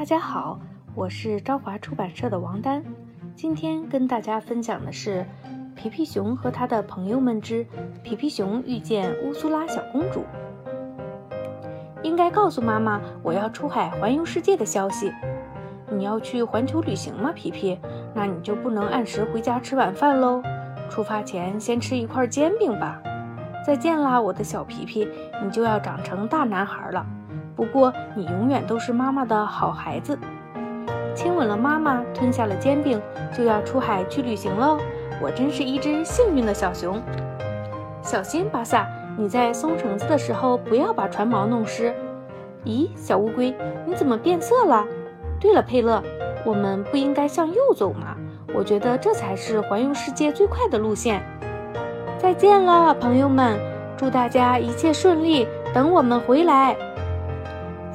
大家好，我是朝华出版社的王丹，今天跟大家分享的是《皮皮熊和他的朋友们之皮皮熊遇见乌苏拉小公主》。应该告诉妈妈我要出海环游世界的消息。你要去环球旅行吗，皮皮？那你就不能按时回家吃晚饭喽。出发前先吃一块煎饼吧。再见啦，我的小皮皮，你就要长成大男孩了。不过你永远都是妈妈的好孩子。亲吻了妈妈，吞下了煎饼，就要出海去旅行喽。我真是一只幸运的小熊。小心，巴萨，你在松绳子的时候不要把船锚弄湿。咦，小乌龟，你怎么变色了？对了，佩勒，我们不应该向右走吗？我觉得这才是环游世界最快的路线。再见了，朋友们，祝大家一切顺利，等我们回来。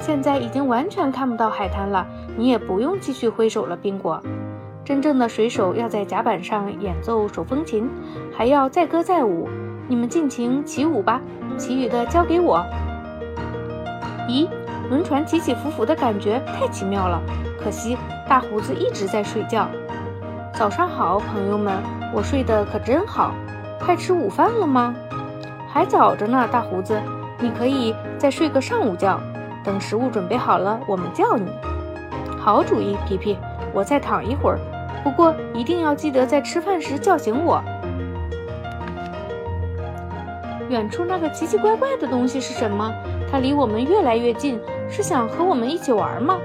现在已经完全看不到海滩了，你也不用继续挥手了，宾果。真正的水手要在甲板上演奏手风琴，还要载歌载舞。你们尽情起舞吧，其余的交给我。咦，轮船起起伏伏的感觉太奇妙了，可惜大胡子一直在睡觉。早上好，朋友们，我睡得可真好。快吃午饭了吗？还早着呢，大胡子，你可以再睡个上午觉。等食物准备好了，我们叫你。好主意，皮皮，我再躺一会儿。不过一定要记得在吃饭时叫醒我。远处那个奇奇怪怪的东西是什么？它离我们越来越近，是想和我们一起玩吗？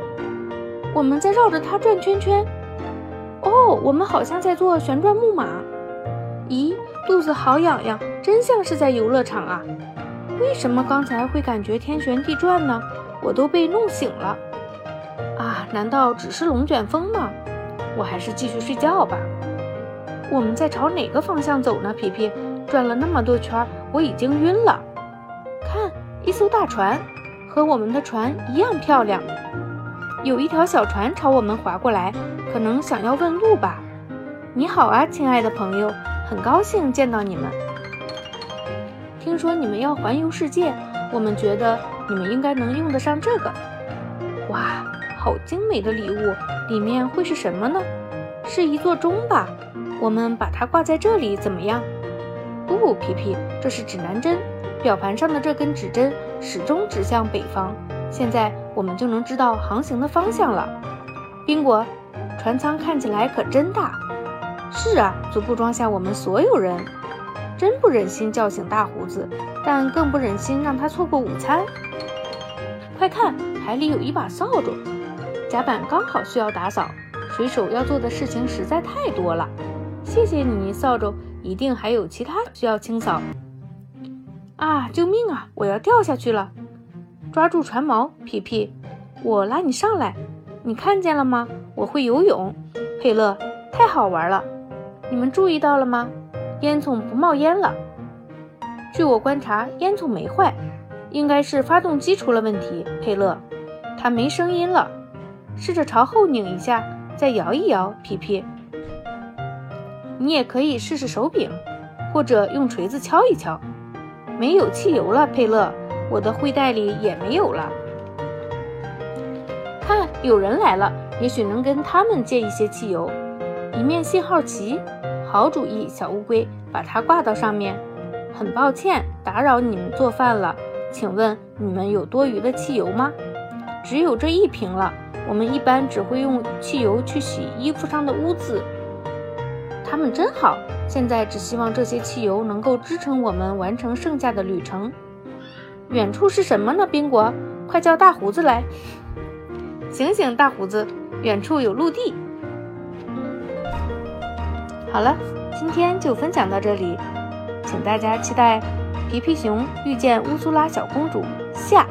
我们在绕着它转圈圈。哦，我们好像在做旋转木马。咦，肚子好痒痒，真像是在游乐场啊！为什么刚才会感觉天旋地转呢？我都被弄醒了。啊，难道只是龙卷风吗？我还是继续睡觉吧。我们在朝哪个方向走呢？皮皮，转了那么多圈，我已经晕了。看，一艘大船，和我们的船一样漂亮。有一条小船朝我们划过来，可能想要问路吧。你好啊，亲爱的朋友，很高兴见到你们。听说你们要环游世界，我们觉得你们应该能用得上这个。哇，好精美的礼物，里面会是什么呢？是一座钟吧？我们把它挂在这里怎么样？不，皮皮，这是指南针，表盘上的这根指针始终指向北方。现在我们就能知道航行的方向了。宾果，船舱看起来可真大。是啊，足够装下我们所有人。真不忍心叫醒大胡子，但更不忍心让他错过午餐。快看，海里有一把扫帚，甲板刚好需要打扫。水手要做的事情实在太多了。谢谢你，扫帚，一定还有其他需要清扫。啊！救命啊！我要掉下去了。抓住船锚，皮皮，我拉你上来。你看见了吗？我会游泳。佩勒，太好玩了。你们注意到了吗？烟囱不冒烟了。据我观察，烟囱没坏，应该是发动机出了问题。佩勒，它没声音了。试着朝后拧一下，再摇一摇。皮皮，你也可以试试手柄，或者用锤子敲一敲。没有汽油了，佩勒。我的灰袋里也没有了。看，有人来了，也许能跟他们借一些汽油。一面信号旗，好主意，小乌龟，把它挂到上面。很抱歉打扰你们做饭了，请问你们有多余的汽油吗？只有这一瓶了。我们一般只会用汽油去洗衣服上的污渍。他们真好，现在只希望这些汽油能够支撑我们完成剩下的旅程。远处是什么呢？宾果，快叫大胡子来！醒醒，大胡子，远处有陆地。好了，今天就分享到这里，请大家期待《皮皮熊遇见乌苏拉小公主》。下